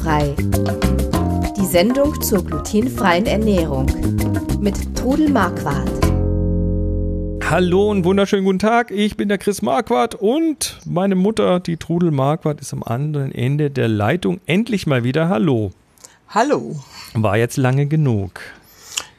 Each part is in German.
Glutenfrei. Die Sendung zur glutenfreien Ernährung mit Trudel Marquardt. Hallo und wunderschönen guten Tag. Ich bin der Chris Marquardt und meine Mutter, die Trudel Marquardt, ist am anderen Ende der Leitung. Endlich mal wieder Hallo. Hallo. War jetzt lange genug.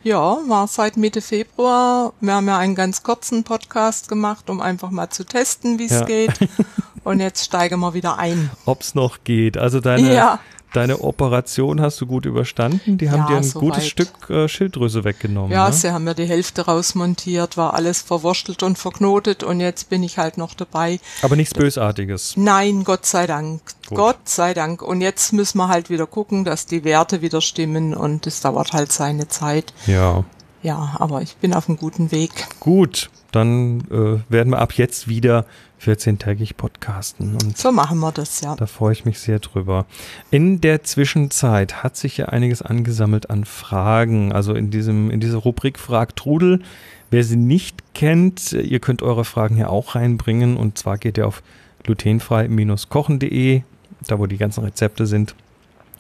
Ja, war seit Mitte Februar. Wir haben ja einen ganz kurzen Podcast gemacht, um einfach mal zu testen, wie es ja. geht. Und jetzt steigen wir wieder ein. Ob es noch geht. Also deine, ja. Deine Operation hast du gut überstanden. Die haben ja, dir ein gutes weit. Stück äh, Schilddrüse weggenommen. Ja, ne? sie haben mir die Hälfte rausmontiert, war alles verwurstelt und verknotet und jetzt bin ich halt noch dabei. Aber nichts Bösartiges. Nein, Gott sei Dank. Gut. Gott sei Dank. Und jetzt müssen wir halt wieder gucken, dass die Werte wieder stimmen und es dauert halt seine Zeit. Ja. Ja, aber ich bin auf einem guten Weg. Gut, dann äh, werden wir ab jetzt wieder 14-tägig podcasten. Und so machen wir das, ja. Da freue ich mich sehr drüber. In der Zwischenzeit hat sich ja einiges angesammelt an Fragen. Also in diesem, in dieser Rubrik Frag Trudel. Wer sie nicht kennt, ihr könnt eure Fragen hier auch reinbringen. Und zwar geht ihr auf glutenfrei-kochen.de, da wo die ganzen Rezepte sind.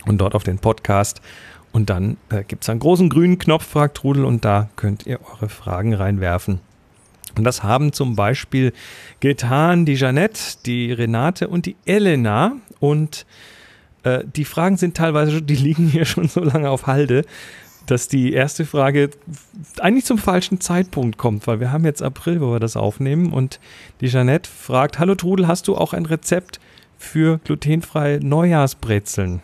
Und dort auf den Podcast. Und dann äh, gibt es einen großen grünen Knopf, Frag Trudel, und da könnt ihr eure Fragen reinwerfen. Und das haben zum Beispiel getan die Jeannette, die Renate und die Elena. Und äh, die Fragen sind teilweise, die liegen hier schon so lange auf Halde, dass die erste Frage eigentlich zum falschen Zeitpunkt kommt, weil wir haben jetzt April, wo wir das aufnehmen. Und die Jeannette fragt, hallo Trudel, hast du auch ein Rezept für glutenfreie Neujahrsbrezeln?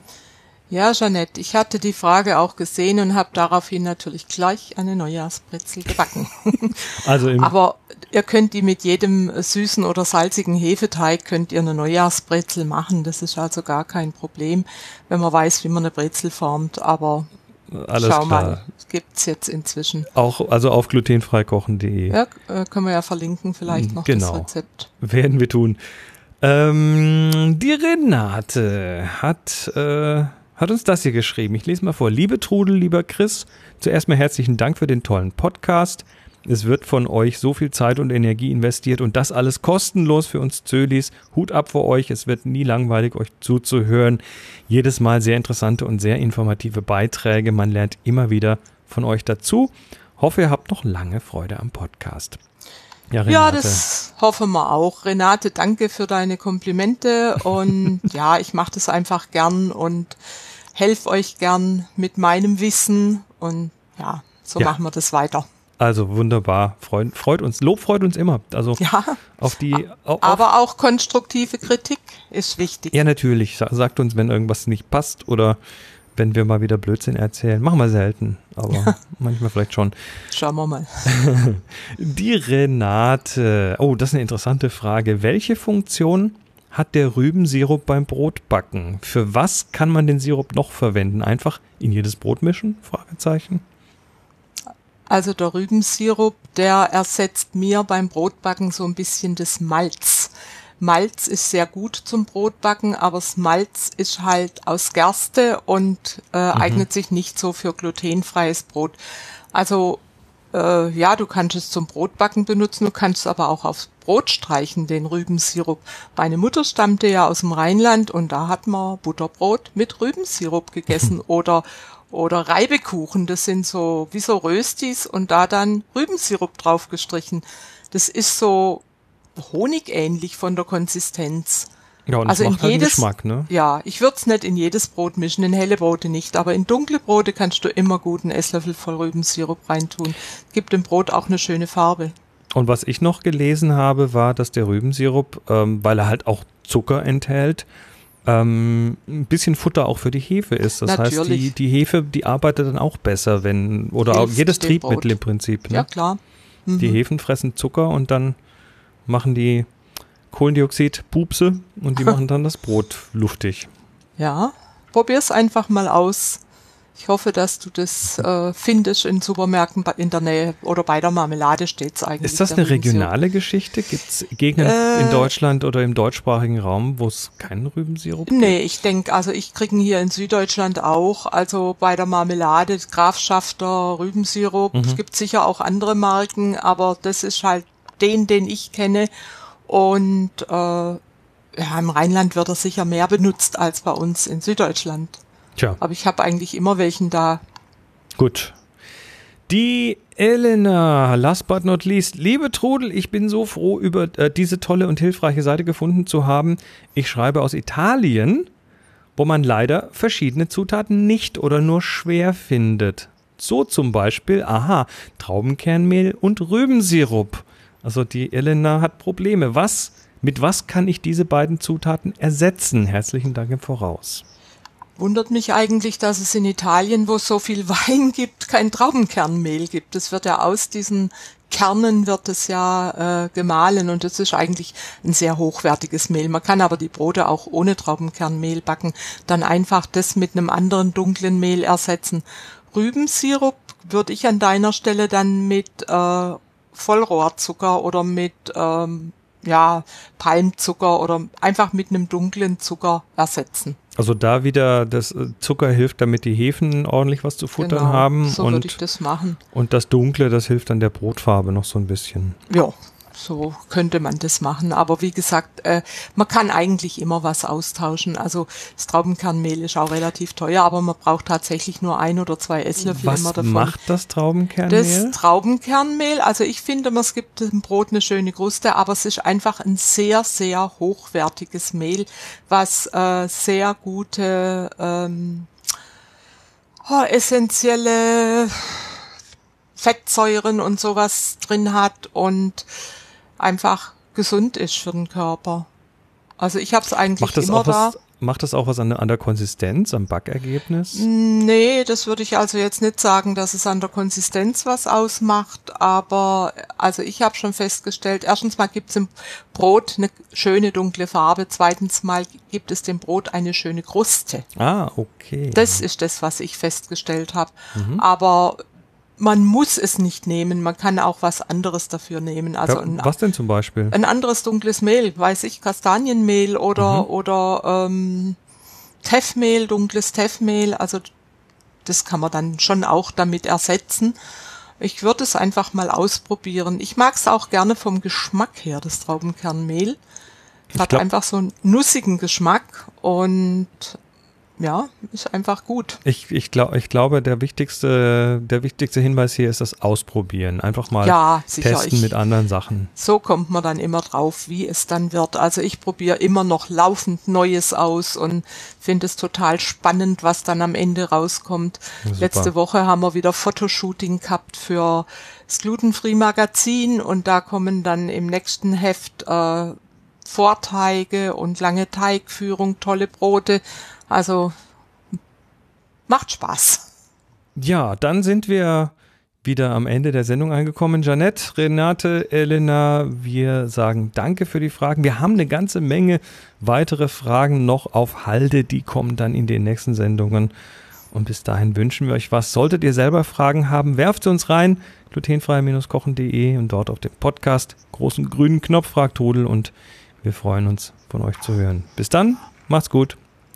Ja, Jeanette, ich hatte die Frage auch gesehen und habe daraufhin natürlich gleich eine Neujahrsbrezel gebacken. Also Aber ihr könnt die mit jedem süßen oder salzigen Hefeteig könnt ihr eine Neujahrsbrezel machen. Das ist also gar kein Problem, wenn man weiß, wie man eine Brezel formt. Aber alles Schau klar. mal, gibt's jetzt inzwischen. Auch also auf glutenfreikochen.de. Ja, äh, können wir ja verlinken vielleicht noch genau. das Rezept. Werden wir tun. Ähm, die Renate hat äh, hat uns das hier geschrieben. Ich lese mal vor. Liebe Trudel, lieber Chris, zuerst mal herzlichen Dank für den tollen Podcast. Es wird von euch so viel Zeit und Energie investiert und das alles kostenlos für uns Zölis. Hut ab vor euch. Es wird nie langweilig, euch zuzuhören. Jedes Mal sehr interessante und sehr informative Beiträge. Man lernt immer wieder von euch dazu. Hoffe, ihr habt noch lange Freude am Podcast. Ja, ja, das hoffen wir auch. Renate, danke für deine Komplimente und ja, ich mache das einfach gern und helfe euch gern mit meinem Wissen und ja, so ja. machen wir das weiter. Also wunderbar, freut, freut, uns, Lob freut uns immer. Also ja, auf die, auf, aber auch konstruktive Kritik ist wichtig. Ja, natürlich. Sagt uns, wenn irgendwas nicht passt oder wenn wir mal wieder Blödsinn erzählen. Machen wir selten, aber manchmal vielleicht schon. Schauen wir mal. Die Renate. Oh, das ist eine interessante Frage. Welche Funktion hat der Rübensirup beim Brotbacken? Für was kann man den Sirup noch verwenden? Einfach in jedes Brot mischen? Fragezeichen. Also der Rübensirup, der ersetzt mir beim Brotbacken so ein bisschen das Malz. Malz ist sehr gut zum Brotbacken, aber das Malz ist halt aus Gerste und äh, mhm. eignet sich nicht so für glutenfreies Brot. Also äh, ja, du kannst es zum Brotbacken benutzen, du kannst es aber auch aufs Brot streichen, den Rübensirup. Meine Mutter stammte ja aus dem Rheinland und da hat man Butterbrot mit Rübensirup gegessen oder oder Reibekuchen, das sind so wie so Röstis und da dann Rübensirup drauf gestrichen. Das ist so honigähnlich von der Konsistenz. Ja, und also in halt jedes, Geschmack, ne? Ja, ich würde es nicht in jedes Brot mischen, in helle Brote nicht, aber in dunkle Brote kannst du immer gut einen Esslöffel voll Rübensirup reintun. Gibt dem Brot auch eine schöne Farbe. Und was ich noch gelesen habe, war, dass der Rübensirup, ähm, weil er halt auch Zucker enthält, ähm, ein bisschen Futter auch für die Hefe ist. Das Natürlich. heißt, die, die Hefe, die arbeitet dann auch besser, wenn, oder auch jedes Triebmittel Brot. im Prinzip. Ne? Ja, klar. Mhm. Die Hefen fressen Zucker und dann machen die Kohlendioxid-Pupse und die machen dann das Brot luftig. Ja, probier's einfach mal aus. Ich hoffe, dass du das äh, findest in Supermärkten in der Nähe oder bei der Marmelade steht's eigentlich. Ist das eine regionale Geschichte? Gibt es Gegenden äh, in Deutschland oder im deutschsprachigen Raum, wo es keinen Rübensirup gibt? Nee, ich denke, also ich kriege hier in Süddeutschland auch, also bei der Marmelade, Grafschafter, Rübensirup. Mhm. Es gibt sicher auch andere Marken, aber das ist halt den, den ich kenne. Und äh, ja, im Rheinland wird er sicher mehr benutzt als bei uns in Süddeutschland. Tja. Aber ich habe eigentlich immer welchen da. Gut. Die Elena, last but not least. Liebe Trudel, ich bin so froh, über äh, diese tolle und hilfreiche Seite gefunden zu haben. Ich schreibe aus Italien, wo man leider verschiedene Zutaten nicht oder nur schwer findet. So zum Beispiel, aha, Traubenkernmehl und Rübensirup. Also die Elena hat Probleme. Was, mit was kann ich diese beiden Zutaten ersetzen? Herzlichen Dank im Voraus. Wundert mich eigentlich, dass es in Italien, wo es so viel Wein gibt, kein Traubenkernmehl gibt. Es wird ja aus diesen Kernen wird es ja äh, gemahlen und es ist eigentlich ein sehr hochwertiges Mehl. Man kann aber die Brote auch ohne Traubenkernmehl backen, dann einfach das mit einem anderen dunklen Mehl ersetzen. Rübensirup würde ich an deiner Stelle dann mit äh, Vollrohrzucker oder mit ähm, ja, Palmzucker oder einfach mit einem dunklen Zucker ersetzen. Also da wieder das äh, Zucker hilft, damit die Hefen ordentlich was zu futtern genau, haben. So würde ich das machen. Und das Dunkle, das hilft dann der Brotfarbe noch so ein bisschen. Ja, so könnte man das machen. Aber wie gesagt, äh, man kann eigentlich immer was austauschen. Also das Traubenkernmehl ist auch relativ teuer, aber man braucht tatsächlich nur ein oder zwei Esslöffel was immer davon. Was macht das Traubenkernmehl? Das Traubenkernmehl, also ich finde, es gibt im Brot eine schöne Kruste, aber es ist einfach ein sehr, sehr hochwertiges Mehl, was äh, sehr gute ähm, oh, essentielle Fettsäuren und sowas drin hat und einfach gesund ist für den Körper. Also ich habe es eigentlich immer da. Was, macht das auch was an, an, der Konsistenz, am Backergebnis? Nee, das würde ich also jetzt nicht sagen, dass es an der Konsistenz was ausmacht, aber also ich habe schon festgestellt, erstens mal gibt es im Brot eine schöne dunkle Farbe, zweitens mal gibt es dem Brot eine schöne Kruste. Ah, okay. Das ist das, was ich festgestellt habe. Mhm. Aber man muss es nicht nehmen, man kann auch was anderes dafür nehmen. Also ja, ein, was denn zum Beispiel? Ein anderes dunkles Mehl, weiß ich, Kastanienmehl oder, mhm. oder ähm, Teffmehl, dunkles Teffmehl, also das kann man dann schon auch damit ersetzen. Ich würde es einfach mal ausprobieren. Ich mag es auch gerne vom Geschmack her, das Traubenkernmehl. Hat einfach so einen nussigen Geschmack und ja, ist einfach gut. Ich, ich, glaub, ich glaube, der wichtigste, der wichtigste Hinweis hier ist das Ausprobieren. Einfach mal ja, testen ich, mit anderen Sachen. So kommt man dann immer drauf, wie es dann wird. Also ich probiere immer noch laufend Neues aus und finde es total spannend, was dann am Ende rauskommt. Super. Letzte Woche haben wir wieder Fotoshooting gehabt für das Glutenfree Magazin und da kommen dann im nächsten Heft äh, Vorteige und lange Teigführung, tolle Brote. Also macht Spaß. Ja, dann sind wir wieder am Ende der Sendung angekommen. Janette, Renate, Elena, wir sagen danke für die Fragen. Wir haben eine ganze Menge weitere Fragen noch auf Halde, die kommen dann in den nächsten Sendungen. Und bis dahin wünschen wir euch was. Solltet ihr selber Fragen haben, werft sie uns rein. glutenfrei-kochen.de und dort auf dem Podcast großen grünen Knopf fragt Rudel und wir freuen uns von euch zu hören. Bis dann, macht's gut